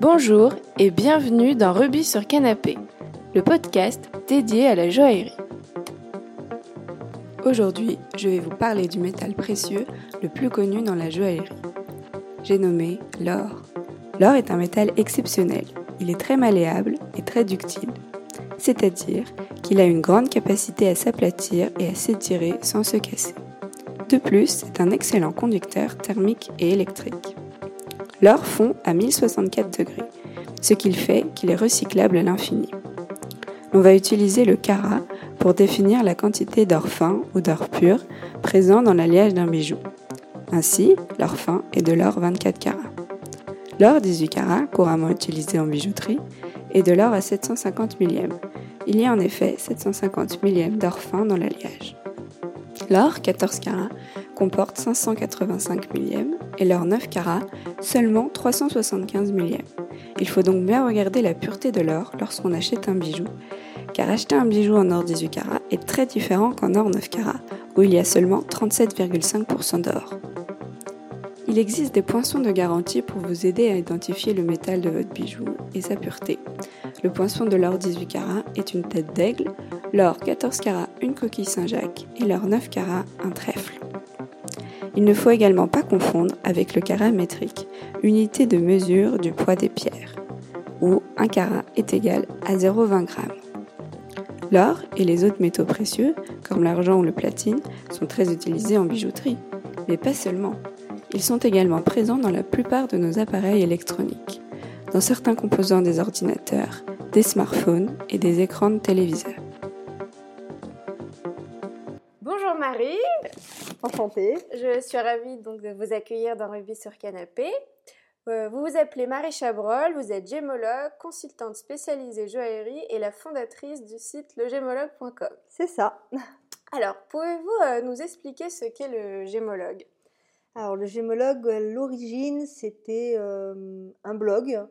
Bonjour et bienvenue dans Rubis sur Canapé, le podcast dédié à la joaillerie. Aujourd'hui, je vais vous parler du métal précieux le plus connu dans la joaillerie. J'ai nommé l'or. L'or est un métal exceptionnel. Il est très malléable et très ductile, c'est-à-dire qu'il a une grande capacité à s'aplatir et à s'étirer sans se casser. De plus, c'est un excellent conducteur thermique et électrique. L'or fond à 1064 degrés, ce qui fait qu'il est recyclable à l'infini. On va utiliser le carat pour définir la quantité d'or fin ou d'or pur présent dans l'alliage d'un bijou. Ainsi, l'or fin est de l'or 24 carats. L'or 18 carats, couramment utilisé en bijouterie, est de l'or à 750 millièmes. Il y a en effet 750 millièmes d'or fin dans l'alliage. L'or 14 carats comporte 585 millièmes et l'or 9 carats seulement 375 millièmes. Il faut donc bien regarder la pureté de l'or lorsqu'on achète un bijou, car acheter un bijou en or 18 carats est très différent qu'en or 9 carats, où il y a seulement 37,5% d'or. Il existe des poinçons de garantie pour vous aider à identifier le métal de votre bijou et sa pureté. Le poinçon de l'or 18 carats est une tête d'aigle, l'or 14 carats une coquille Saint-Jacques et l'or 9 carats un trèfle. Il ne faut également pas confondre avec le carat métrique, unité de mesure du poids des pierres, où un carat est égal à 0,20 g. L'or et les autres métaux précieux, comme l'argent ou le platine, sont très utilisés en bijouterie, mais pas seulement. Ils sont également présents dans la plupart de nos appareils électroniques, dans certains composants des ordinateurs, des smartphones et des écrans de téléviseurs. Enchantée. je suis ravie donc de vous accueillir dans Rubis sur Canapé. Euh, vous vous appelez Marie Chabrol, vous êtes gémologue, consultante spécialisée joaillerie et la fondatrice du site legémologue.com. C'est ça. Alors, pouvez-vous euh, nous expliquer ce qu'est le gémologue? Alors, le gémologue, à l'origine, c'était euh, un blog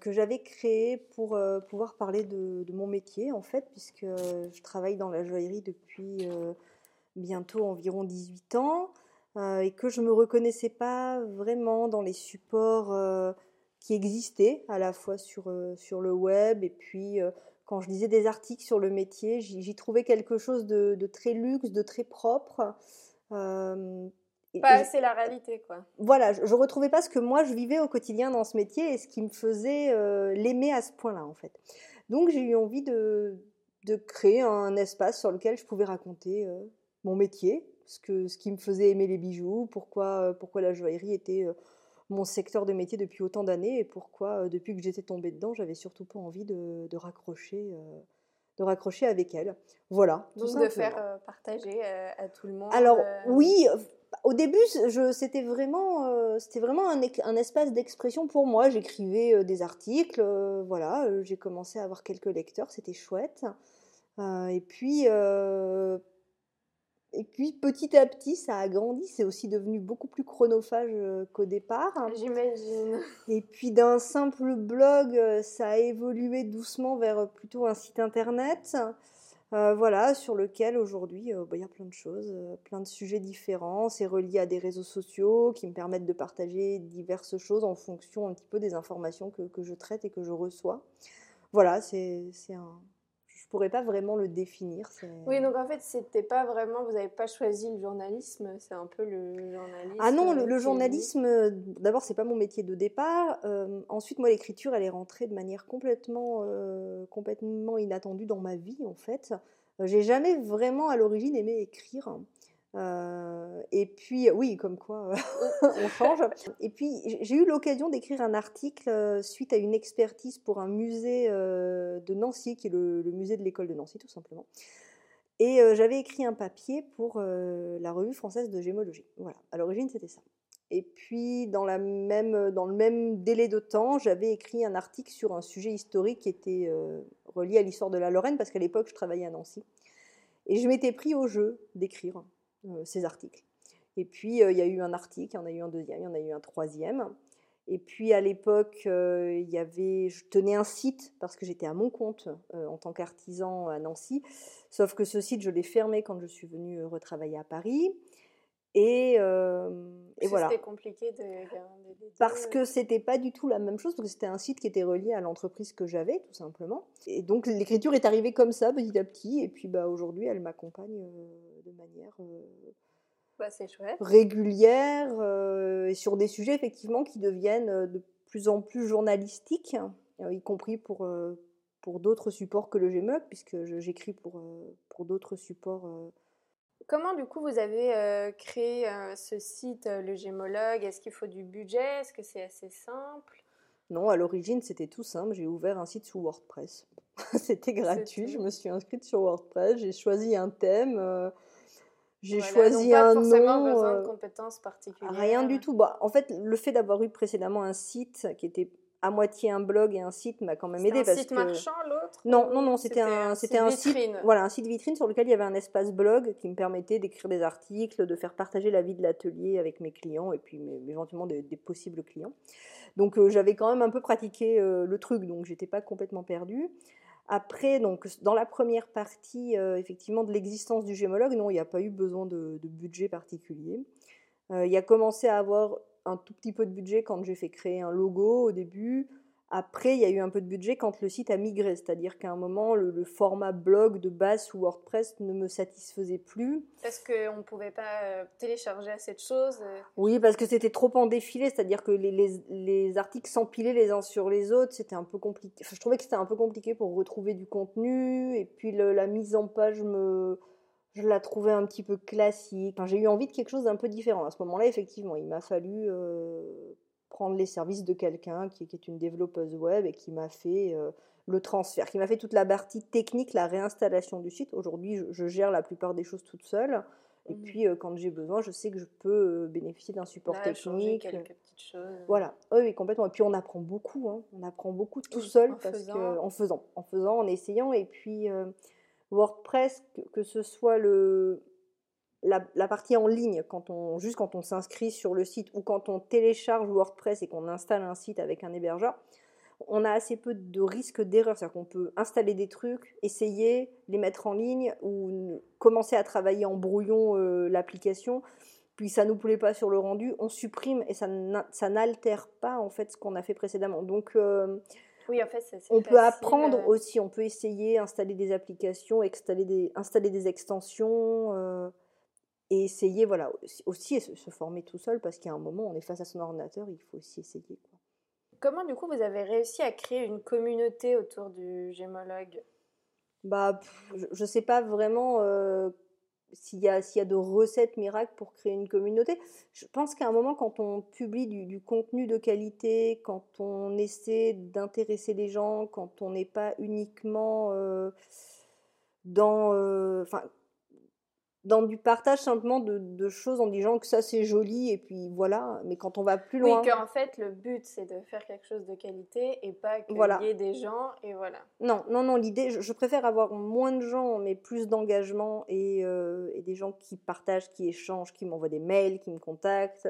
que j'avais créé pour pouvoir parler de, de mon métier, en fait, puisque je travaille dans la joaillerie depuis bientôt environ 18 ans euh, et que je ne me reconnaissais pas vraiment dans les supports euh, qui existaient, à la fois sur, euh, sur le web et puis quand je lisais des articles sur le métier, j'y trouvais quelque chose de, de très luxe, de très propre. Et- Pas et- assez la réalité, quoi. voilà, je, je retrouvais pas ce que moi je vivais au quotidien dans ce métier et ce qui me faisait euh, l'aimer à ce point-là en fait. Donc j'ai eu envie de, de créer un espace sur lequel je pouvais raconter euh, mon métier, ce, que, ce qui me faisait aimer les bijoux, pourquoi, euh, pourquoi la joaillerie était euh, mon secteur de métier depuis autant d'années et pourquoi euh, depuis que j'étais tombée dedans, j'avais surtout pas envie de, de raccrocher. de raccrocher avec elle. Voilà. tout Donc de faire euh, partager euh, à tout le monde. Alors euh, oui, au début, c'était vraiment, c'était vraiment un, un espace d'expression pour moi. J'écrivais des articles, voilà. j'ai commencé à avoir quelques lecteurs, c'était chouette. Et puis, et puis petit à petit, ça a grandi. C'est aussi devenu beaucoup plus chronophage euh, qu'au départ. J'imagine. Et puis d'un simple blog, euh, ça a évolué doucement vers euh, plutôt un site internet. euh, voilà, sur lequel aujourd'hui euh, bah, il y a plein de choses, euh, plein de sujets différents. C'est relié à des réseaux sociaux qui me permettent de partager diverses choses en fonction un petit peu des informations que, que je traite et que je reçois. Voilà, c'est un. Je pourrais pas vraiment le définir. Oui, donc en fait, c'était pas vraiment, vous n'avez pas choisi le journalisme, c'est un peu le journalisme. Ah non, le, journalisme, d'abord, c'est pas mon métier de départ. Euh, ensuite, moi, l'écriture, elle est rentrée de manière complètement, euh, complètement inattendue dans ma vie, en fait. Euh, J'ai jamais vraiment, à l'origine, aimé écrire. Euh, et puis, oui, comme quoi, on change. Et puis, j'ai eu l'occasion d'écrire un article euh, suite à une expertise pour un musée euh, de Nancy, qui est le, le musée de l'école de Nancy, tout simplement. Et euh, j'avais écrit un papier pour euh, la revue française de gémologie. Voilà, à l'origine c'était ça. Et puis dans, la même, dans le même délai de temps, j'avais écrit un article sur un sujet historique qui était euh, relié à l'histoire de la Lorraine, parce qu'à l'époque je travaillais à Nancy. Et je m'étais pris au jeu d'écrire euh, ces articles. Et puis euh, il y a eu un article, il y en a eu un deuxième, il y en a eu un troisième. Et puis à l'époque, euh, il y avait, je tenais un site parce que j'étais à mon compte euh, en tant qu'artisan à Nancy. Sauf que ce site, je l'ai fermé quand je suis venue euh, retravailler à Paris. Et, euh, et voilà. C'était compliqué de. Parce que c'était pas du tout la même chose, parce que c'était un site qui était relié à l'entreprise que j'avais, tout simplement. Et donc l'écriture est arrivée comme ça, petit à petit, et puis bah, aujourd'hui, elle m'accompagne euh, de manière euh, Bah, chouette. régulière, euh, et sur des sujets effectivement qui deviennent euh, de plus en plus journalistiques, euh, y compris pour, euh, pour d'autres supports que le Gmlog, puisque j'écris pour, euh, pour d'autres supports. Comment du coup vous avez euh, créé euh, ce site, euh, le Gémologue? Est-ce qu'il faut du budget? Est-ce que c'est assez simple? Non, à l'origine, c'était tout simple. J'ai ouvert un site sous WordPress. c'était gratuit. Je me suis inscrite sur WordPress. J'ai choisi un thème. j'ai Voilà, choisi donc pas un forcément nom. besoin de compétences particulières. rien du tout. Bah, en fait, le fait d'avoir eu précédemment un site qui était à moitié un blog et un site m'a quand même aidé un parce site que marchand l'autre non, non, non, c'était un, c'était un site, vitrine? voilà, un site vitrine sur lequel il y avait un espace blog qui me permettait d'écrire des articles, de faire partager la vie de l'atelier avec mes clients et puis éventuellement des, des possibles clients. Donc euh, j'avais quand même un peu pratiqué euh, le truc, donc j'étais pas complètement perdue. Après, donc dans la première partie, euh, effectivement, de l'existence du gémologue, non, il n'y a pas eu besoin de, de budget particulier. Il y a commencé à avoir un tout petit peu de budget quand j'ai fait créer un logo au début. Après, il y a eu un peu de budget quand le site a migré, c'est-à-dire qu'à un moment, le, le format blog de base sous WordPress ne me satisfaisait plus. Parce qu'on ne pouvait pas euh, télécharger assez de choses. euh, Oui, parce que c'était trop en défilé, c'est-à-dire que les, les- les articles s'empilaient les uns sur les autres, c'était un peu compliqué. Enfin, je trouvais que c'était un peu compliqué pour retrouver du contenu, et puis le- la mise en page, me, je la trouvais un petit peu classique. Enfin, j'ai eu envie de quelque chose d'un peu différent. À ce moment-là, effectivement, il m'a fallu euh, prendre les services de quelqu'un qui, qui est une développeuse web et qui m'a fait euh, le transfert, qui m'a fait toute la partie technique, la réinstallation du site. Aujourd'hui, je, je gère la plupart des choses toute seule. Et Mhm. puis, euh, quand j'ai besoin, je sais que je peux bénéficier d'un support là, changer technique. quelques petites choses. Voilà, oui, complètement. Et puis, on apprend beaucoup. hein. On apprend beaucoup tout seul en parce faisant. que, en faisant, en faisant, en essayant. Et puis, WordPress, que, ce soit le, la, partie en ligne, quand on, juste quand on s'inscrit sur le site ou quand on télécharge WordPress et qu'on installe un site avec un hébergeur, on a assez peu de risques d'erreur. C'est-à-dire qu'on peut installer des trucs, essayer, les mettre en ligne ou commencer à travailler en brouillon euh, l'application. Puis ça nous plaît pas sur le rendu, on supprime et ça n'altère pas en fait ce qu'on a fait précédemment. Donc euh, Oui, en fait, c'est on peut apprendre euh, aussi, on peut essayer, installer des applications, installer des, installer des extensions euh, et essayer, voilà, aussi- se, former tout seul parce qu'il y a un moment, on est face à son ordinateur, il faut aussi essayer. quoi. Comment du coup vous avez réussi à créer une communauté autour du gémologue? Bah, je- je sais pas vraiment euh, s'il y, a- y a de recettes miracles pour créer une communauté. Je pense qu'à un moment, quand on publie du, contenu de qualité, quand on essaie d'intéresser les gens, quand on n'est pas uniquement euh, dans, euh, dans du partage simplement de, de choses en disant que ça c'est joli et puis voilà, mais quand on va plus Oui, loin. qu'en fait le but c'est de faire quelque chose de qualité et pas qu'il Voilà. y ait des gens et voilà. Non, non, non, l'idée, je, je préfère avoir moins de gens, mais plus d'engagement et, euh, et des gens qui partagent, qui échangent, qui m'envoient des mails, qui me contactent,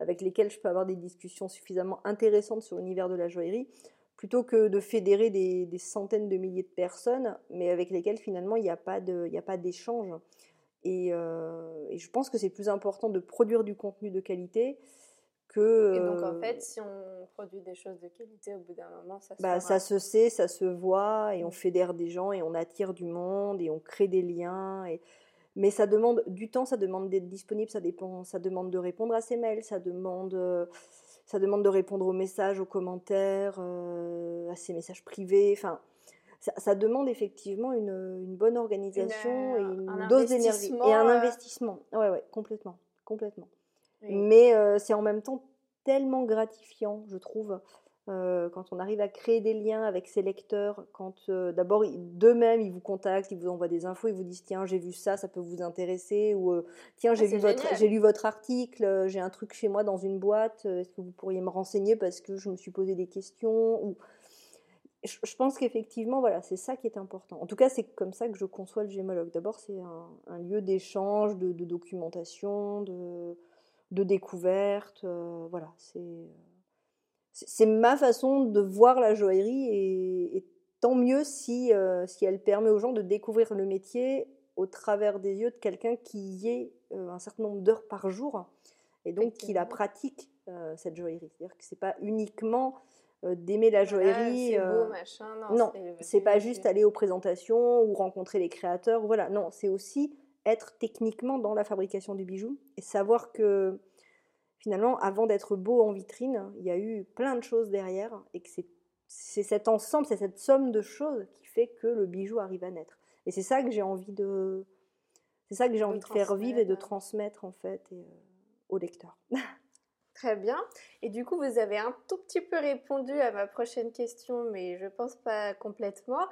avec lesquels je peux avoir des discussions suffisamment intéressantes sur l'univers de la joaillerie, plutôt que de fédérer des, des centaines de milliers de personnes, mais avec lesquelles finalement il n'y a pas de- il n'y a pas d'échange. Et, euh, et je pense que c'est plus important de produire du contenu de qualité que... Et donc en euh, fait si on produit des choses de qualité au bout d'un moment ça se bah, ça se sait, ça se voit, et on Mm. fédère des gens, et on attire du monde, et on crée des liens. Et... Mais ça demande du temps, ça demande d'être disponible, ça, dépend, ça demande de répondre à ses mails, ça demande, euh, ça demande de répondre aux messages, aux commentaires, euh, à ses messages privés. Enfin, ça, ça demande effectivement une, une bonne organisation Une, et euh, une un dose d'énergie. Et un euh, investissement. Ouais, ouais, complètement. complètement. Oui. Mais euh, c'est en même temps tellement gratifiant, je trouve, euh, quand on arrive à créer des liens avec ses lecteurs, quand euh, d'abord d'eux-mêmes ils vous contactent, ils vous envoient des infos, ils vous disent tiens j'ai vu ça, ça peut vous intéresser, ou tiens j'ai Ah, lu, votre- j'ai lu votre article, j'ai un truc chez moi dans une boîte, est-ce que vous pourriez me renseigner parce que je me suis posé des questions ou... je, pense qu'effectivement, voilà, c'est ça qui est important. En tout cas, c'est comme ça que je conçois le gémologue. D'abord, c'est un, un lieu d'échange, de, de documentation, de, de découverte. euh, voilà, c'est ma façon de voir la joaillerie et, et tant mieux si, euh, si elle permet aux gens de découvrir le métier au travers des yeux de quelqu'un qui y est un certain nombre d'heures par jour et donc qui la pratique, cette joaillerie. C'est-à-dire que c'est pas uniquement d'aimer la joaillerie. Beau, machin. Non, non c'est pas juste aller aux présentations ou rencontrer les créateurs. Voilà, non, c'est aussi être techniquement dans la fabrication du bijou et savoir que finalement, avant d'être beau en vitrine, il y a eu plein de choses derrière et que c'est cet ensemble, c'est cette somme de choses qui fait que le bijou arrive à naître. Et c'est ça que j'ai envie de, c'est ça que j'ai envie de faire vivre et de transmettre en fait et, euh, au lecteur. Très bien. Et du coup, vous avez un tout petit peu répondu à ma prochaine question, mais je pense pas complètement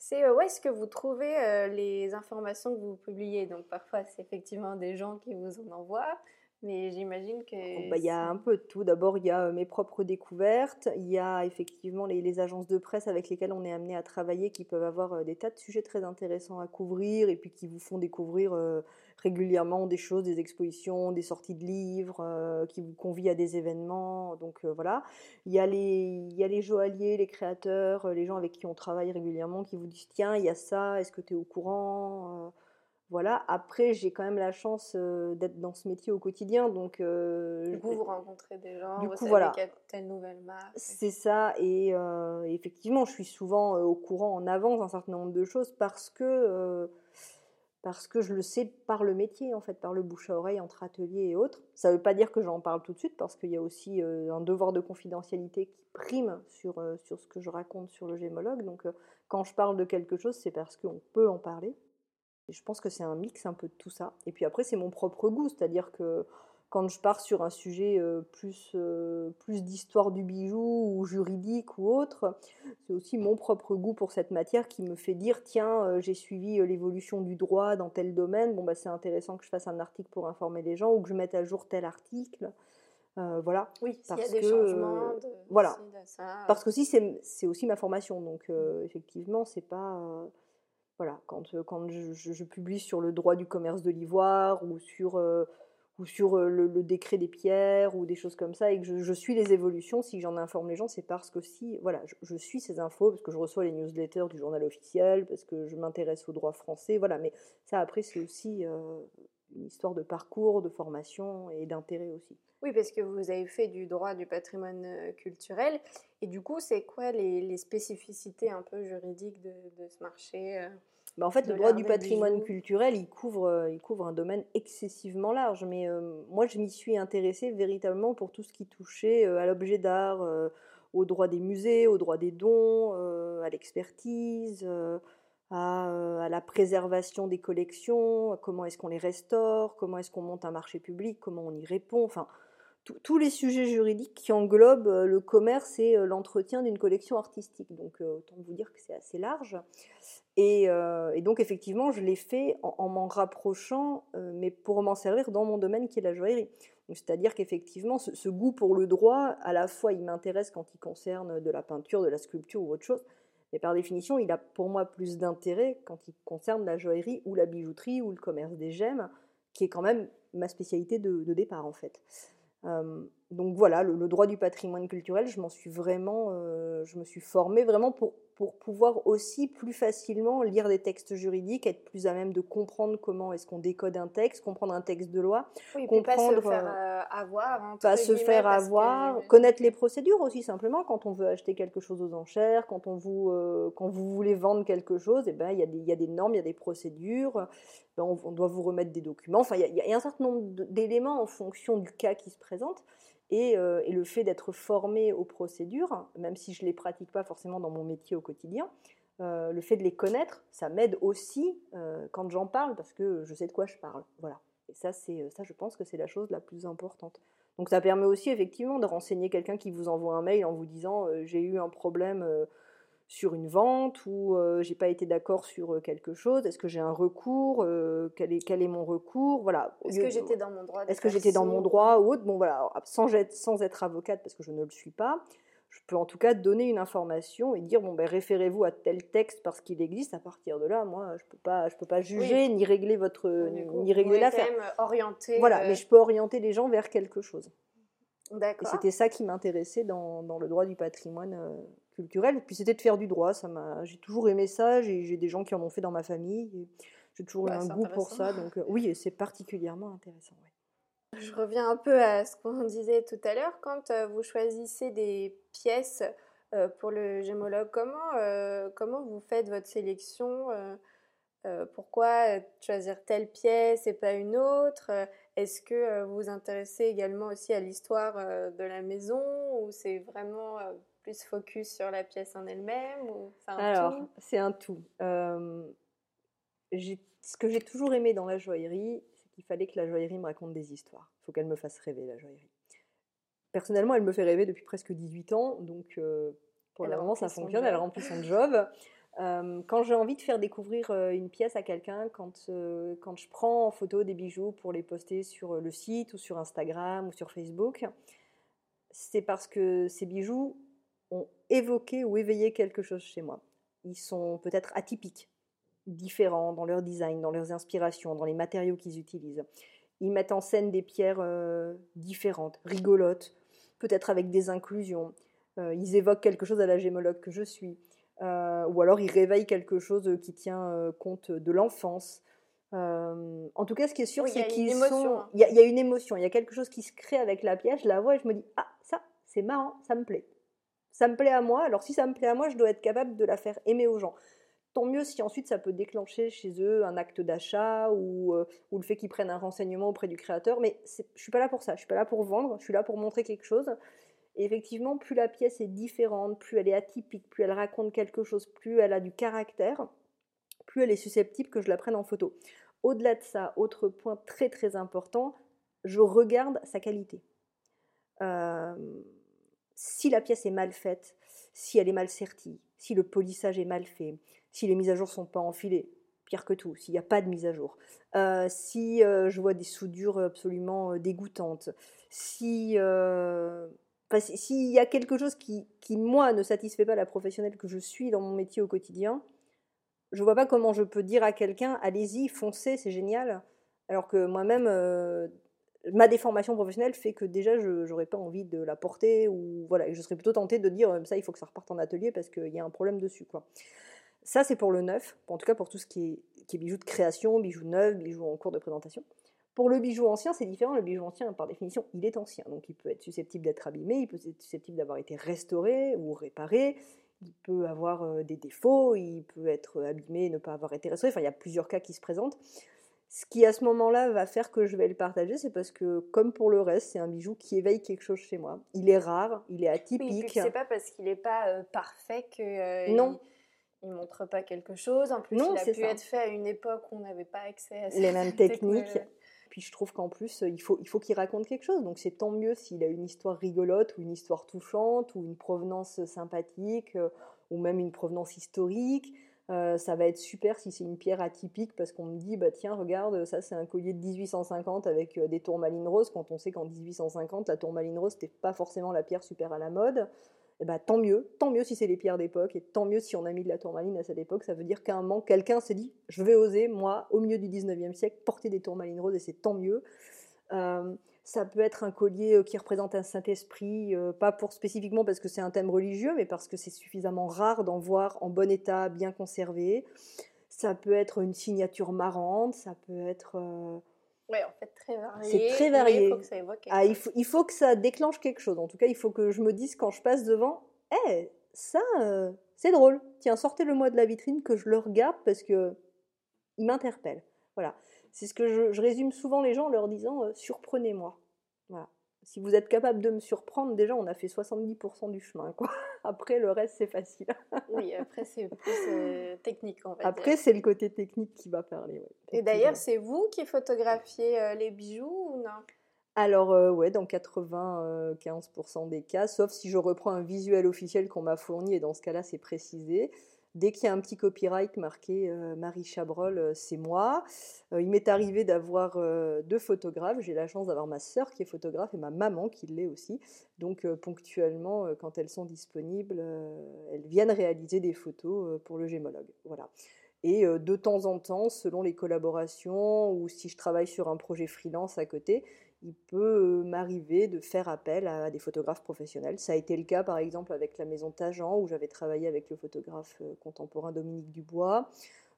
c'est euh, où est-ce que vous trouvez euh, les informations que vous publiez? Donc parfois, c'est effectivement des gens qui vous en envoient, mais j'imagine que... Oh, bah, il y a un peu de tout. D'abord, il y a euh, mes propres découvertes, il y a effectivement les, agences de presse avec lesquelles on est amené à travailler qui peuvent avoir des tas de sujets très intéressants à couvrir et puis qui vous font découvrir régulièrement des choses, des expositions, des sorties de livres, euh, qui vous convient à des événements. Donc euh, voilà. Il y, a les, il y a les joailliers, les créateurs, euh, les gens avec qui on travaille régulièrement qui vous disent tiens, il y a ça, est-ce que tu es au courant voilà. Après, j'ai quand même la chance d'être dans ce métier au quotidien, donc. du coup, vous rencontrez des gens, du vous coup, savez voilà. telle nouvelle marque. C'est ça, et effectivement, je suis souvent au courant en avance d'un certain nombre de choses parce que parce que je le sais par le métier, en fait, par le bouche à oreille entre ateliers et autres. Ça ne veut pas dire que j'en parle tout de suite, parce qu'il y a aussi euh, un devoir de confidentialité qui prime sur, euh, sur ce que je raconte sur le gémologue. Donc, euh, quand je parle de quelque chose, c'est parce qu'on peut en parler. Et je pense que c'est un mix un peu de tout ça. Et puis après, c'est mon propre goût, c'est-à-dire que quand je pars sur un sujet euh, plus, euh, plus d'histoire du bijou ou juridique ou autre, c'est aussi mon propre goût pour cette matière qui me fait dire tiens, euh, j'ai suivi l'évolution du droit dans tel domaine, bon bah c'est intéressant que je fasse un article pour informer les gens ou que je mette à jour tel article. voilà. Oui, parce y a des changements. De, voilà. Parce que aussi c'est aussi ma formation, donc effectivement c'est pas voilà quand quand je, je, publie sur le droit du commerce de l'ivoire ou sur ou sur le, décret des pierres ou des choses comme ça et que je, suis les évolutions, si j'en informe les gens, c'est parce que si, voilà, je, suis ces infos, parce que je reçois les newsletters du journal officiel, parce que je m'intéresse au droit français, voilà, mais ça après c'est aussi une histoire de parcours, de formation et d'intérêt aussi. Oui, parce que vous avez fait du droit du patrimoine culturel, et du coup, c'est quoi les, spécificités un peu juridiques de ce marché bah, en fait, le droit du patrimoine culturel, il couvre, euh, il couvre un domaine excessivement large. Mais euh, moi, je m'y suis intéressée véritablement pour tout ce qui touchait euh, à l'objet d'art, au droit des musées, au droit des dons, à l'expertise, à, la préservation des collections, comment est-ce qu'on les restaure, comment est-ce qu'on monte un marché public, comment on y répond. Enfin, tous les sujets juridiques qui englobent le commerce et l'entretien d'une collection artistique. Donc, autant vous dire que c'est assez large. Euh, et, donc, effectivement, je l'ai fait en, m'en rapprochant, euh, mais pour m'en servir dans mon domaine qui est la joaillerie. C'est-à-dire qu'effectivement, ce, goût pour le droit, à la fois, il m'intéresse quand il concerne de la peinture, de la sculpture ou autre chose, mais par définition, il a pour moi plus d'intérêt quand il concerne la joaillerie ou la bijouterie ou le commerce des gemmes, qui est quand même ma spécialité de, départ, en fait. Euh, donc voilà, le, droit du patrimoine culturel, je m'en suis vraiment, je me suis formée vraiment pour pour pouvoir aussi plus facilement lire des textes juridiques, être plus à même de comprendre comment est-ce qu'on décode un texte, comprendre un texte de loi, oui, comprendre, pas se faire euh, avoir, pas se faire avoir, connaître les procédures aussi simplement quand on veut acheter quelque chose aux enchères, quand on vous euh, quand vous voulez vendre quelque chose, et eh ben il y, a des, y a des normes, il y a des procédures, ben, on, doit vous remettre des documents, enfin il y, y, a un certain nombre d'éléments en fonction du cas qui se présente. Euh, et, le fait d'être formé aux procédures, même si je ne les pratique pas forcément dans mon métier au quotidien, euh, le fait de les connaître, ça m'aide aussi euh, quand j'en parle parce que je sais de quoi je parle. Voilà. Et ça, c'est ça, je pense que c'est la chose la plus importante. Donc ça permet aussi effectivement de renseigner quelqu'un qui vous envoie un mail en vous disant j'ai eu un problème sur une vente ou euh, j'ai pas été d'accord sur euh, quelque chose? Est-ce que j'ai un recours euh, quel, est, quel est mon recours? Voilà. Est-ce que j'étais dans mon droit Est-ce que j'étais dans mon droit ou autre? Bon voilà, sans être, sans être avocate parce que je ne le suis pas, je peux en tout cas donner une information et dire bon ben référez-vous à tel texte parce qu'il existe. À partir de là, moi je peux pas, je peux pas juger ni régler votre, ni régler l'affaire. Orienter. Voilà, mais je peux orienter les gens vers quelque chose. D'accord. Et c'était ça qui m'intéressait dans, dans, le droit du patrimoine culturel. Et puis c'était de faire du droit. Ça m'a, j'ai toujours aimé ça. J'ai, des gens qui en ont fait dans ma famille. J'ai toujours eu Bah, un goût pour ça, donc euh, oui, et c'est particulièrement intéressant. ouais. Je reviens un peu à ce qu'on disait tout à l'heure. Quand euh, vous choisissez des pièces euh, pour le gémologue, comment, euh, comment vous faites votre sélection euh, Pourquoi euh, choisir telle pièce et pas une autre? Euh, Est-ce que vous vous intéressez également aussi à l'histoire de la maison ou c'est vraiment plus focus sur la pièce en elle-même ou Alors, c'est un tout. Euh, ce que j'ai toujours aimé dans la joaillerie, c'est qu'il fallait que la joaillerie me raconte des histoires. Il faut qu'elle me fasse rêver, la joaillerie. Personnellement, elle me fait rêver depuis presque 18 ans, donc euh, pour le moment, ça fonctionne, elle remplit son job. Euh, quand j'ai envie de faire découvrir euh, une pièce à quelqu'un, quand, euh, quand je prends en photo des bijoux pour les poster sur le site ou sur Instagram ou sur Facebook, c'est parce que ces bijoux ont évoqué ou éveillé quelque chose chez moi. Ils sont peut-être atypiques, différents dans leur design, dans leurs inspirations, dans les matériaux qu'ils utilisent. Ils mettent en scène des pierres différentes, rigolotes, peut-être avec des inclusions. Ils évoquent quelque chose à la gémologue que je suis. Euh, ou alors ils réveillent quelque chose qui tient euh, compte de l'enfance. Euh, en tout cas, ce qui est sûr, Oui, il c'est qu'ils sont. hein. Il y, a- il y a une émotion, il y a quelque chose qui se crée avec la pièce. Je la vois et je me dis Ah, ça, c'est marrant, ça me plaît. Ça me plaît à moi. Alors, si ça me plaît à moi, je dois être capable de la faire aimer aux gens. Tant mieux si ensuite ça peut déclencher chez eux un acte d'achat ou, euh, ou le fait qu'ils prennent un renseignement auprès du créateur. Mais je suis pas là pour ça. Je suis pas là pour vendre. Je suis là pour montrer quelque chose. Effectivement, plus la pièce est différente, plus elle est atypique, plus elle raconte quelque chose, plus elle a du caractère, plus elle est susceptible que je la prenne en photo. Au-delà de ça, autre point très très important, je regarde sa qualité. Euh, si la pièce est mal faite, si elle est mal sertie, si le polissage est mal fait, si les mises à jour sont pas enfilées, pire que tout, s'il n'y a pas de mise à jour, euh, si euh, je vois des soudures absolument dégoûtantes, si enfin, si- s'il y a quelque chose qui, moi, ne satisfait pas la professionnelle que je suis dans mon métier au quotidien, je vois pas comment je peux dire à quelqu'un allez-y, foncez, c'est génial, alors que moi-même, euh, ma déformation professionnelle fait que déjà je n'aurais pas envie de la porter ou voilà, je serais plutôt tentée de dire euh, ça, il faut que ça reparte en atelier parce qu'il y a un problème dessus. Ça, c'est pour le neuf, en tout cas pour tout ce qui est, qui bijoux de création, bijoux neufs, bijoux en cours de présentation. Pour le bijou ancien, c'est différent. Le bijou ancien, par définition, il est ancien. Donc il peut être susceptible d'être abîmé, il peut être susceptible d'avoir été restauré ou réparé, il peut avoir euh, des défauts, il peut être abîmé et ne pas avoir été restauré. Enfin, il y a plusieurs cas qui se présentent. Ce qui, à ce moment-là, va faire que je vais le partager, c'est parce que, comme pour le reste, c'est un bijou qui éveille quelque chose chez moi. Il est rare, il est Oui, atypique. que c'est pas parce qu'il n'est pas euh, parfait que euh, Non. il, il montre pas quelque chose. En plus, Non, il a pu ça. être fait à une époque où on n'avait pas accès à les mêmes techniques. Puis je trouve qu'en plus, il faut, il faut qu'il raconte quelque chose. Donc c'est tant mieux s'il a une histoire rigolote ou une histoire touchante ou une provenance sympathique euh, ou même une provenance historique. Euh, ça va être super si c'est une pierre atypique parce qu'on me dit bah tiens regarde ça c'est un collier de 1850 avec euh, des tourmalines roses quand on sait qu'en 1850 la tourmaline rose c'était pas forcément la pierre super à la mode et bah tant mieux tant mieux si c'est les pierres d'époque et tant mieux si on a mis de la tourmaline à cette époque ça veut dire qu'à un moment quelqu'un s'est dit je vais oser moi au milieu du 19e siècle porter des tourmalines roses et c'est tant mieux Euh, ça peut être un collier euh, qui représente un Saint-Esprit, euh, pas pour spécifiquement parce que c'est un thème religieux, mais parce que c'est suffisamment rare d'en voir en bon état, bien conservé. Ça peut être une signature marrante, ça peut être... Ouais, en fait, très varié. C'est très varié. Il faut que ça évoque quelque ah, il, chose. faut, il faut que ça déclenche quelque chose. En tout cas, il faut que je me dise quand je passe devant, Eh, ça, euh, c'est drôle. Tiens, sortez-le-moi de la vitrine que je le regarde parce que il m'interpelle. Voilà. C'est ce que je, je résume souvent les gens en leur disant euh, surprenez-moi. Voilà. Si vous êtes capable de me surprendre, déjà, on a fait 70% du chemin. Quoi. Après, le reste, c'est facile. Oui, après, c'est plus euh, technique, on va Après, c'est le côté technique qui va parler. ouais, Et d'ailleurs, c'est vous qui photographiez euh, les bijoux ou non? Alors, euh, ouais, dans 95% des cas, sauf si je reprends un visuel officiel qu'on m'a fourni, et dans ce cas-là, c'est précisé. Dès qu'il y a un petit copyright marqué euh, Marie Chabrol, euh, c'est moi. Euh, il m'est arrivé d'avoir deux photographes. J'ai la chance d'avoir ma sœur qui est photographe et ma maman qui l'est aussi. Donc, ponctuellement, quand elles sont disponibles, elles viennent réaliser des photos pour le gémologue. Et de temps en temps, selon les collaborations ou si je travaille sur un projet freelance à côté, il peut euh, m'arriver de faire appel à des photographes professionnels. Ça a été le cas par exemple avec la maison Tajan où j'avais travaillé avec le photographe euh, contemporain Dominique Dubois.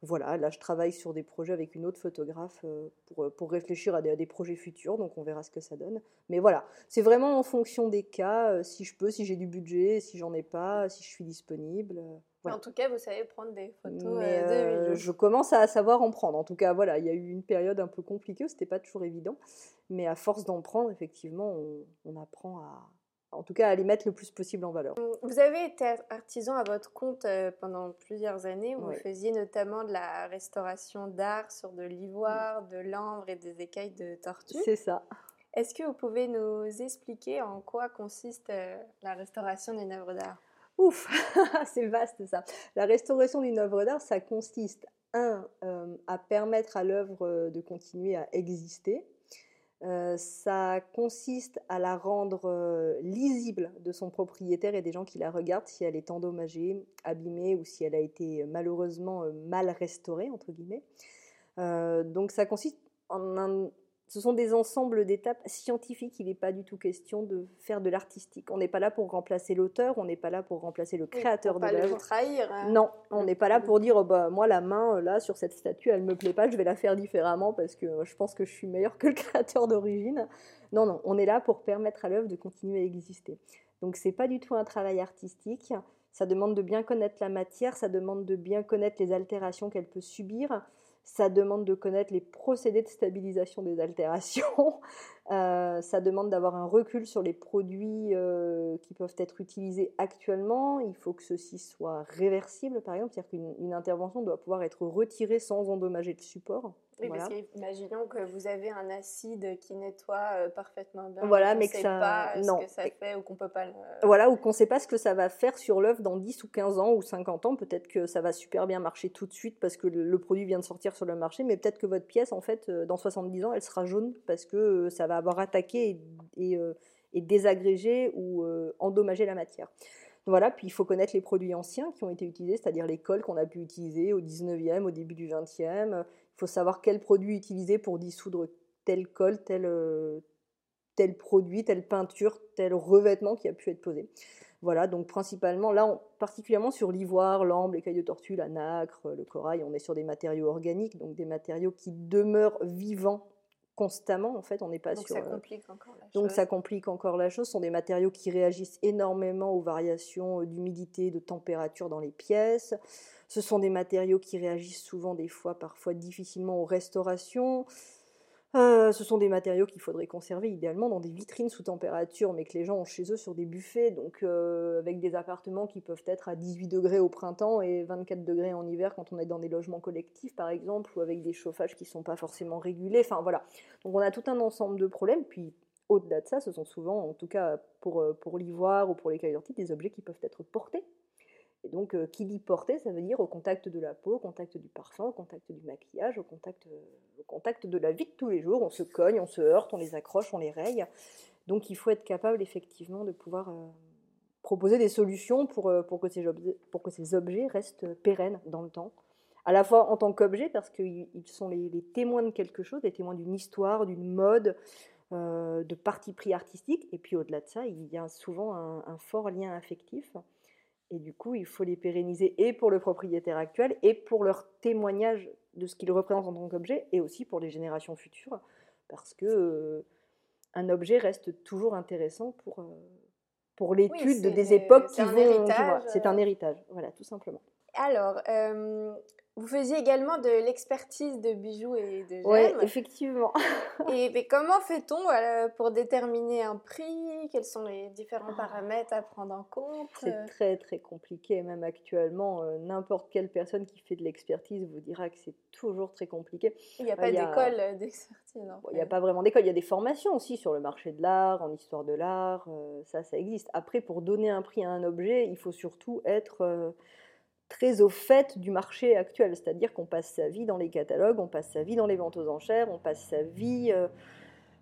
Voilà, là je travaille sur des projets avec une autre photographe pour, pour réfléchir à des, projets futurs, donc on verra ce que ça donne. Mais voilà, c'est vraiment en fonction des cas, si je peux, si j'ai du budget, si j'en ai pas, si je suis disponible. En tout cas, vous savez prendre des photos Mais, de Je commence à savoir en prendre. En tout cas, voilà, il y a eu une période un peu compliquée, c'était pas toujours évident. Mais à force d'en prendre, effectivement, on, apprend à, en tout cas, à les mettre le plus possible en valeur. Vous avez été artisan à votre compte pendant plusieurs années. Vous faisiez notamment de la restauration d'art sur de l'ivoire, de l'ambre et des écailles de tortue. C'est ça. Est-ce que vous pouvez nous expliquer en quoi consiste la restauration d'une œuvre d'art? Ouf, c'est vaste ça. La restauration d'une œuvre d'art, ça consiste, un, euh, à permettre à l'œuvre euh, de continuer à exister. Euh, ça consiste à la rendre lisible de son propriétaire et des gens qui la regardent si elle est endommagée, abîmée ou si elle a été malheureusement mal restaurée, entre guillemets. donc ça consiste en un, ce sont des ensembles d'étapes scientifiques. Il n'est pas du tout question de faire de l'artistique. On n'est pas là pour remplacer l'auteur, on n'est pas là pour remplacer le créateur de l'œuvre. trahir. Hein. Non, on n'est pas là pour dire oh bah moi la main euh, là sur cette statue elle me plaît pas, je vais la faire différemment parce que euh, je pense que je suis meilleur que le créateur d'origine. Non non, on est là pour permettre à l'œuvre de continuer à exister. Donc c'est pas du tout un travail artistique. Ça demande de bien connaître la matière, ça demande de bien connaître les altérations qu'elle peut subir ça demande de connaître les procédés de stabilisation des altérations, euh, ça demande d'avoir un recul sur les produits euh, qui peuvent être utilisés actuellement. Il faut que ceci soit réversible, par exemple, c'est-à-dire qu'une intervention doit pouvoir être retirée sans endommager le support. Oui, parce qu'imaginons que vous avez un acide qui nettoie euh, parfaitement bien. Voilà, mais que ça. Pas non. ce que ça fait ou qu'on peut pas le. Voilà, ou qu'on ne sait pas ce que ça va faire sur l'œuvre dans 10 ou 15 ans ou 50 ans. Peut-être que ça va super bien marcher tout de suite parce que le, produit vient de sortir sur le marché, mais peut-être que votre pièce, en fait, dans 70 ans, elle sera jaune parce que ça va avoir attaqué et, et, désagrégé ou endommagé la matière. Voilà, puis il faut connaître les produits anciens qui ont été utilisés, c'est-à-dire les cols qu'on a pu utiliser au 19e, au début du 20e. Il faut savoir quel produit utiliser pour dissoudre tel col, tel, tel produit, telle peinture, tel revêtement qui a pu être posé. Voilà, donc principalement, là, particulièrement sur l'ivoire, l'ambre, l'écaille de tortue, la nacre, le corail, on est sur des matériaux organiques, donc des matériaux qui demeurent vivants constamment. En fait, on n'est pas Donc sur. Ça euh, complique encore la donc ça complique encore la chose. Ce sont des matériaux qui réagissent énormément aux variations euh, d'humidité, de température dans les pièces. Ce sont des matériaux qui réagissent souvent, des fois, parfois difficilement aux restaurations. Euh, ce sont des matériaux qu'il faudrait conserver idéalement dans des vitrines sous température, mais que les gens ont chez eux sur des buffets, donc euh, avec des appartements qui peuvent être à 18 degrés au printemps et 24 degrés en hiver quand on est dans des logements collectifs par exemple, ou avec des chauffages qui ne sont pas forcément régulés. Enfin voilà. Donc on a tout un ensemble de problèmes. Puis au-delà de ça, ce sont souvent, en tout cas pour, euh, pour l'ivoire ou pour les cailloux des objets qui peuvent être portés et donc, euh, qui dit porter, ça veut dire au contact de la peau, au contact du parfum, au contact du maquillage, au contact, euh, au contact de la vie de tous les jours. On se cogne, on se heurte, on les accroche, on les raye. Donc, il faut être capable effectivement de pouvoir euh, proposer des solutions pour, pour, que ces objets, pour que ces objets restent pérennes dans le temps. À la fois en tant qu'objet, parce qu'ils sont les, témoins de quelque chose, les témoins d'une histoire, d'une mode, de parti pris artistique. Et puis au-delà de ça, il y a souvent un fort lien affectif. Et du coup, il faut les pérenniser et pour le propriétaire actuel et pour leur témoignage de ce qu'ils représentent en tant qu'objet et aussi pour les générations futures parce que euh, un objet reste toujours intéressant pour, euh, pour l'étude des époques qui vont. C'est un euh. héritage, voilà, tout simplement. Alors, vous faisiez également de l'expertise de bijoux et de gemmes. Oui, effectivement. et mais comment fait-on euh, pour déterminer un prix? Quels sont les différents ah. paramètres à prendre en compte? C'est très très compliqué, même actuellement, euh, n'importe quelle personne qui fait de l'expertise vous dira que c'est toujours très compliqué. Il n'y a pas d'école euh, d'expertise. Il n'y a pas vraiment d'école, il y a des formations aussi sur le marché de l'art, en histoire de l'art, ça, ça existe. Après, pour donner un prix à un objet, il faut surtout être très au fait du marché actuel, c'est-à-dire qu'on passe sa vie dans les catalogues, on passe sa vie dans les ventes aux enchères, on passe sa vie euh,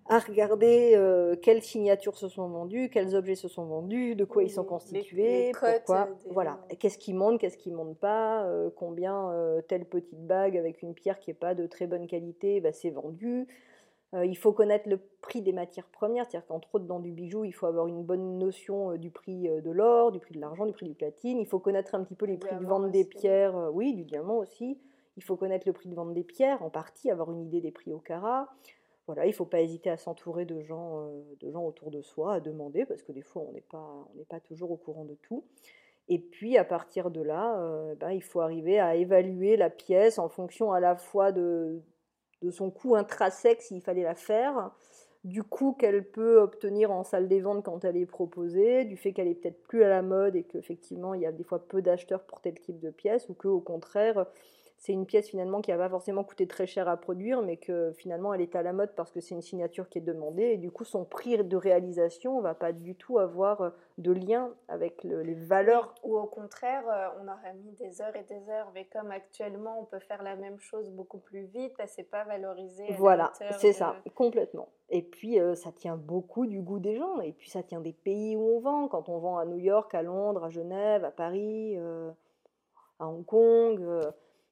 à regarder euh, quelles signatures se sont vendues, quels objets se sont vendus, de quoi ils sont constitués, pourquoi, voilà, qu'est-ce qui monte, qu'est-ce qui monte pas, euh, combien telle petite bague avec une pierre qui n'est pas de très bonne qualité, bah, c'est vendu. Euh, il faut connaître le prix des matières premières, c'est-à-dire qu'entre autres dans du bijou, il faut avoir une bonne notion euh, du prix euh, de l'or, du prix de l'argent, du prix du platine. Il faut connaître un petit peu les prix de vente des pierres, oui, du diamant aussi. Il faut connaître le prix de vente des pierres, en partie, avoir une idée des prix au carat. Voilà, il ne faut pas hésiter à s'entourer de gens, de gens autour de soi, à demander, parce que des fois, on n'est pas, pas toujours au courant de tout. Et puis, à partir de là, ben, il faut arriver à évaluer la pièce en fonction à la fois de, de son coût intrinsèque s'il fallait la faire, du coût qu'elle peut obtenir en salle des ventes quand elle est proposée, du fait qu'elle est peut-être plus à la mode et qu'effectivement il y a des fois peu d'acheteurs pour tel type de pièce, ou qu'au contraire c'est une pièce finalement qui n'a pas forcément coûté très cher à produire, mais que finalement elle est à la mode parce que c'est une signature qui est demandée, et du coup son prix de réalisation ne va pas du tout avoir euh, de lien avec les valeurs. Ou au contraire, euh, on aurait mis des heures et des heures, mais comme actuellement on peut faire la même chose beaucoup plus vite, bah, c'est pas valorisé. voilà, c'est ça, complètement. Et puis euh, ça tient beaucoup du goût des gens, et puis ça tient des pays où on vend. Quand on vend à New York, à Londres, à Genève, à Paris, à Hong Kong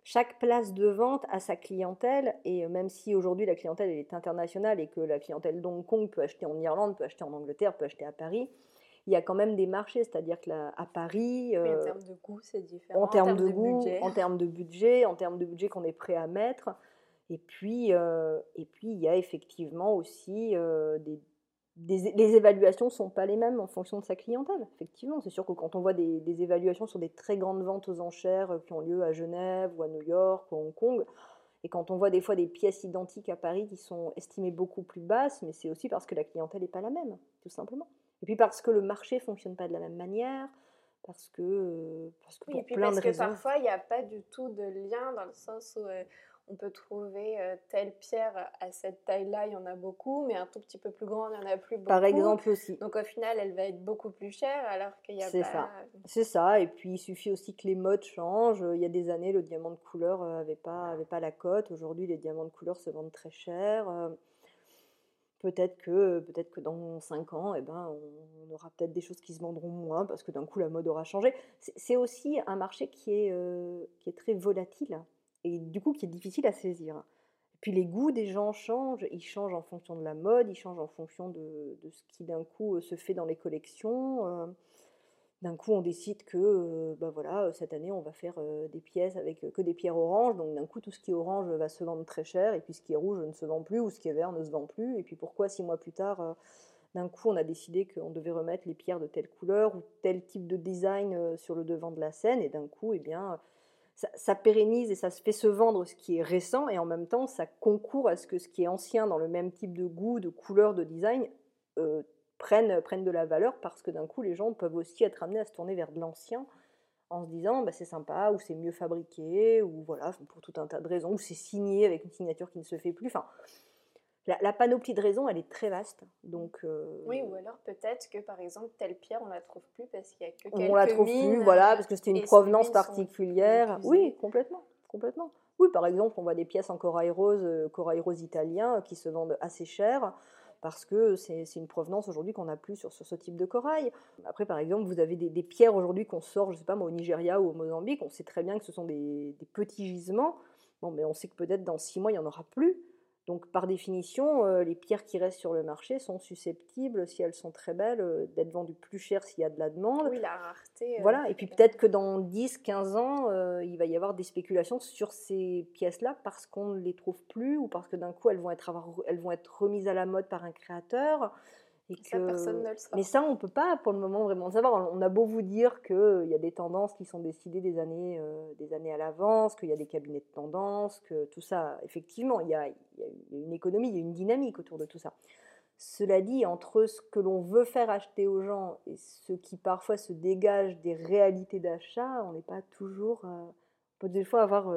chaque place de vente a sa clientèle, et même si aujourd'hui la clientèle est internationale et que la clientèle d'Hong Kong peut acheter en Irlande, peut acheter en Angleterre, peut acheter à Paris, il y a quand même des marchés, c'est-à-dire que à Paris, en euh, termes de goût, c'est différent. En termes, de, goût, en termes de budget, en termes de budget qu'on est prêt à mettre. Et puis, euh, et puis, il y a effectivement aussi euh, des, les évaluations ne sont pas les mêmes en fonction de sa clientèle. Effectivement, c'est sûr que quand on voit des, évaluations sur des très grandes ventes aux enchères euh, qui ont lieu à Genève ou à New York ou à Hong Kong, et quand on voit des fois des pièces identiques à Paris qui sont estimées beaucoup plus basses, mais c'est aussi parce que la clientèle n'est pas la même, tout simplement. Et puis parce que le marché fonctionne pas de la même manière, parce que, euh, parce que oui, et puis parce que parfois il n'y a pas du tout de lien dans le sens où euh, on peut trouver euh, telle pierre à cette taille-là, il y en a beaucoup, mais un tout petit peu plus grand, il n'y en a plus beaucoup. Par exemple aussi. Donc au final, elle va être beaucoup plus chère alors qu'il y a C'est ça. C'est ça. Et puis il suffit aussi que les modes changent. Il y a des années, le diamant de couleur n'avait pas, avait pas la cote. Aujourd'hui, les diamants de couleur se vendent très cher. Euh, peut-être que, peut que dans 5 ans, eh ben, on aura peut-être des choses qui se vendront moins parce que d'un coup, la mode aura changé. C'est aussi un marché qui est, euh, qui est très volatile et du coup qui est difficile à saisir. puis les goûts des gens changent, ils changent en fonction de la mode, ils changent en fonction de, ce qui d'un coup euh, se fait dans les collections. Euh. D'un coup, on décide que, bah voilà, cette année, on va faire des pièces avec que des pierres oranges. Donc, d'un coup, tout ce qui est orange va se vendre très cher, et puis ce qui est rouge ne se vend plus, ou ce qui est vert ne se vend plus. Et puis, pourquoi six mois plus tard, d'un coup, on a décidé qu'on devait remettre les pierres de telle couleur ou tel type de design sur le devant de la scène, et d'un coup, eh bien, ça, pérennise et ça se fait se vendre ce qui est récent et en même temps ça concourt à ce que ce qui est ancien dans le même type de goût, de couleur, de design euh, prenne, de la valeur parce que d'un coup les gens peuvent aussi être amenés à se tourner vers de l'ancien en se disant bah, c'est sympa ou c'est mieux fabriqué ou voilà pour tout un tas de raisons ou c'est signé avec une signature qui ne se fait plus. La, panoplie de raisons, elle est très vaste. Donc, euh, Oui, ou alors peut-être que par exemple, telle pierre, on la trouve plus parce qu'il n'y a que quelques On la trouve plus, voilà, parce que c'était une provenance particulière. Oui, complètement, complètement. Oui, par exemple, on voit des pièces en corail rose, euh, corail rose italien, euh, qui se vendent assez cher parce que c'est une provenance aujourd'hui qu'on n'a plus sur, ce type de corail. Après, par exemple, vous avez des, pierres aujourd'hui qu'on sort, je sais pas au Nigeria ou au Mozambique, on sait très bien que ce sont des, des petits gisements. Bon, mais on sait que peut-être dans six mois, il n'y en aura plus. Donc par définition, euh, les pierres qui restent sur le marché sont susceptibles, si elles sont très belles, euh, d'être vendues plus cher s'il y a de la demande. Oui, la rareté. Euh, voilà, et puis peut-être que dans 10, 15 ans, il va y avoir des spéculations sur ces pièces-là parce qu'on ne les trouve plus ou parce que d'un coup elles vont, être, elles vont être remises à la mode par un créateur. Mais ça, on ne peut pas pour le moment vraiment savoir. On a beau vous dire qu'il euh, y a des tendances qui sont décidées des années, euh, des années à l'avance, qu'il y a des cabinets de tendances, que tout ça, effectivement, il y, a, une économie, il y a une dynamique autour de tout ça. Cela dit, entre ce que l'on veut faire acheter aux gens et ce qui parfois se dégage des réalités d'achat, on n'est pas toujours. Euh, on peut des fois avoir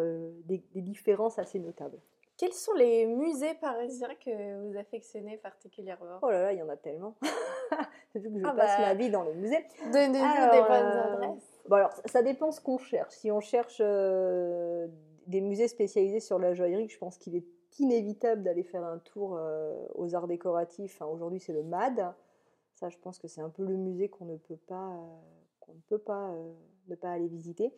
des différences assez notables. Quels sont les musées parisiens que vous affectionnez particulièrement? Oh là là, il y en a tellement. Depuis que je ah passe bah, ma vie dans les musées. Donnez-nous des bonnes euh, adresses. Bon alors, ça dépend ce qu'on cherche. Si on cherche euh, des musées spécialisés sur la joaillerie, je pense qu'il est inévitable d'aller faire un tour euh, aux arts décoratifs. Aujourd'hui, c'est le MAD. Ça, je pense que c'est un peu le musée qu'on ne peut pas, qu'on ne peut pas ne pas aller visiter.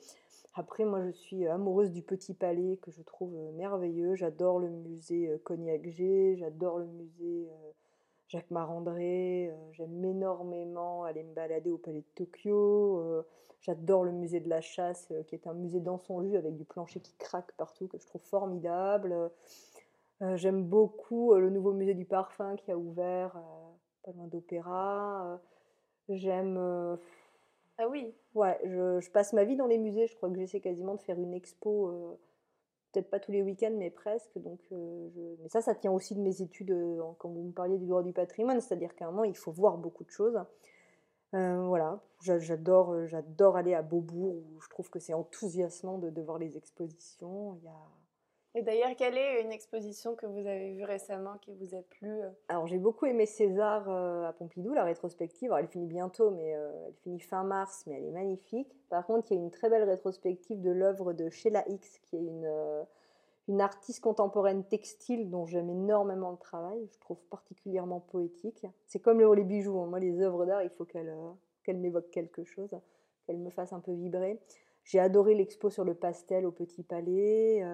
Après, moi, je suis amoureuse du Petit Palais que je trouve merveilleux. J'adore le musée Cognac G, j'adore le musée, Jacques Marandré, j'aime énormément aller me balader au Palais de Tokyo. J'adore le musée de la chasse, qui est un musée dans son jus avec du plancher qui craque partout, que je trouve formidable. J'aime beaucoup le nouveau musée du parfum qui a ouvert pas loin d'Opéra. J'aime. Ah oui. Ouais, je, passe ma vie dans les musées. Je crois que j'essaie quasiment de faire une expo peut-être pas tous les week-ends, mais presque. Donc, euh, mais ça, ça tient aussi de mes études, euh, quand vous me parliez du droit du patrimoine, c'est-à-dire qu'à un moment, il faut voir beaucoup de choses. Euh, voilà, j'adore, j'adore aller à Beaubourg, où je trouve que c'est enthousiasmant de, voir les expositions. Et d'ailleurs, quelle est une exposition que vous avez vue récemment qui vous a plu euh? Alors, j'ai beaucoup aimé César euh, à Pompidou, la rétrospective. Alors, elle finit bientôt, mais euh, elle finit fin mars, mais elle est magnifique. Par contre, il y a une très belle rétrospective de l'œuvre de Sheila X, qui est une, artiste contemporaine textile dont j'aime énormément le travail. Je trouve particulièrement poétique. C'est comme les, bijoux. Hein. Moi, les œuvres d'art, il faut qu'elles qu'elle m'évoquent quelque chose, qu'elles me fassent un peu vibrer. J'ai adoré l'expo sur le pastel au Petit Palais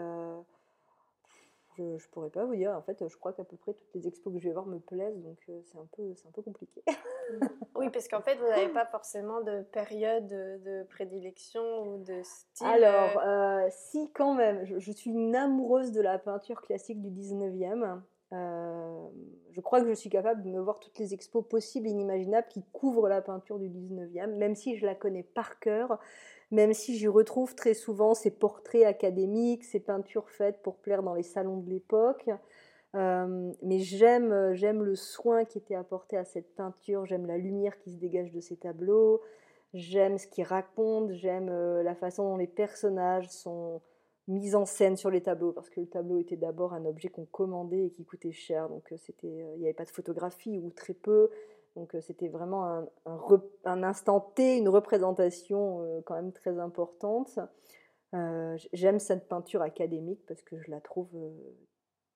je ne pourrais pas vous dire. En fait, je crois qu'à peu près toutes les expos que je vais voir me plaisent, donc euh, c'est un peu, c'est un peu compliqué. oui, parce qu'en fait, vous n'avez pas forcément de période de prédilection ou de style. Alors, euh, si quand même, je, suis une amoureuse de la peinture classique du 19e. Euh, je crois que je suis capable de me voir toutes les expos possibles et inimaginables qui couvrent la peinture du 19e, même si je la connais par cœur même si j'y retrouve très souvent ces portraits académiques, ces peintures faites pour plaire dans les salons de l'époque. Euh, mais j'aime, j'aime le soin qui était apporté à cette peinture, j'aime la lumière qui se dégage de ces tableaux, j'aime ce qu'ils racontent, j'aime euh, la façon dont les personnages sont mis en scène sur les tableaux, parce que le tableau était d'abord un objet qu'on commandait et qui coûtait cher, donc euh, il n'y avait pas de photographie ou très peu, donc euh, c'était vraiment un, un, instant T, une représentation euh, quand même très importante. Euh, j'aime cette peinture académique parce que je la trouve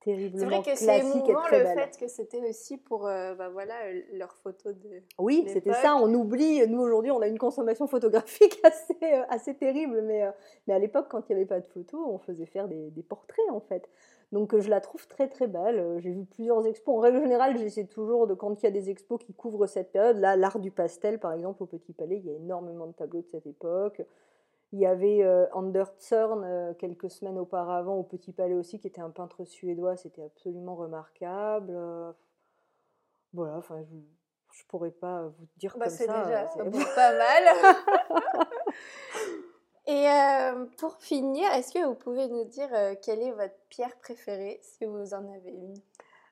terriblement classique et très belle. C'est vrai que c'est émouvant le fait que c'était aussi pour bah voilà, leurs photos de Oui, c'était ça, on oublie, nous aujourd'hui on a une consommation photographique assez, assez terrible, mais, mais à l'époque quand il n'y avait pas de photos, on faisait faire des, des portraits en fait. Donc euh, je la trouve très très belle. Euh, j'ai vu plusieurs expos. En règle générale, j'essaie toujours de quand il y a des expos qui couvrent cette période. Là, l'art du pastel, par exemple, au Petit Palais, il y a énormément de tableaux de cette époque. Il y avait euh, Anders Zorn quelques semaines auparavant au Petit Palais aussi, qui était un peintre suédois. C'était absolument remarquable. voilà, enfin, je, ne pourrais pas vous dire bah, comme ça. Déjà, c'est pas mal. Et euh, pour finir, est-ce que vous pouvez nous dire euh, quelle est votre pierre préférée, si vous en avez une?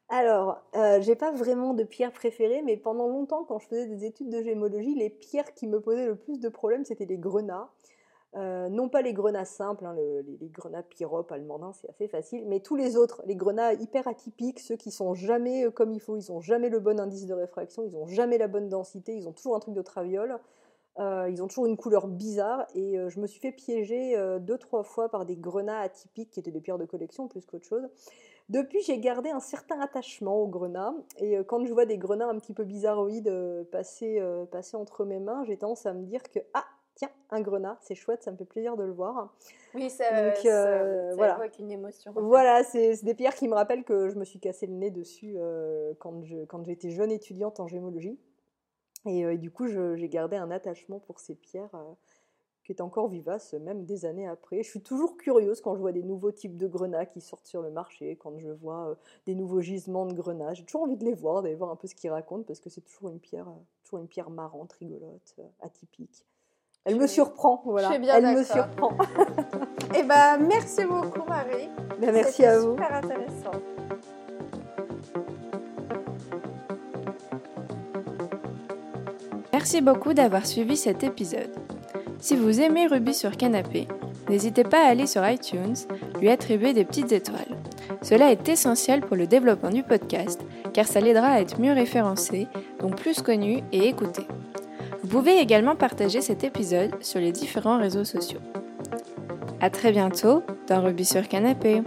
Alors, euh, j'ai pas vraiment de pierre préférée, mais pendant longtemps, quand je faisais des études de gémologie, les pierres qui me posaient le plus de problèmes, c'était les grenats. non pas les grenats simples, hein, les, grenats pyrope, allemandins, c'est assez facile, mais tous les autres, les grenats hyper atypiques, ceux qui sont jamais comme il faut, ils ont jamais le bon indice de réfraction, ils ont jamais la bonne densité, ils ont toujours un truc de traviole. Euh, ils ont toujours une couleur bizarre et euh, je me suis fait piéger euh, deux trois fois par des grenats atypiques qui étaient des pierres de collection plus qu'autre chose. Depuis, j'ai gardé un certain attachement aux grenats et quand je vois des grenats un petit peu bizarroïdes passer, passer entre mes mains, j'ai tendance à me dire que ah tiens un grenat, c'est chouette, ça me fait plaisir de le voir. Oui, ça, ça, voilà. évoque une émotion. Voilà, c'est des pierres qui me rappellent que je me suis cassé le nez dessus quand j'étais jeune étudiante en gémologie. Et, du coup, j'ai gardé un attachement pour ces pierres qui est encore vivace, même des années après. Je suis toujours curieuse quand je vois des nouveaux types de grenats qui sortent sur le marché, quand je vois des nouveaux gisements de grenats. J'ai toujours envie de les voir, d'aller voir un peu ce qu'ils racontent, parce que c'est toujours une pierre, toujours une pierre marrante, rigolote, atypique. Elle me surprend, voilà. Bien Elle me surprend. Eh ben, merci beaucoup, Marie. Ben, merci à vous. Super intéressant. Merci beaucoup d'avoir suivi cet épisode. Si vous aimez Ruby sur Canapé, n'hésitez pas à aller sur iTunes, lui attribuer des petites étoiles. Cela est essentiel pour le développement du podcast, car ça l'aidera à être mieux référencé, donc plus connu et écouté. Vous pouvez également partager cet épisode sur les différents réseaux sociaux. A très bientôt dans Ruby sur Canapé.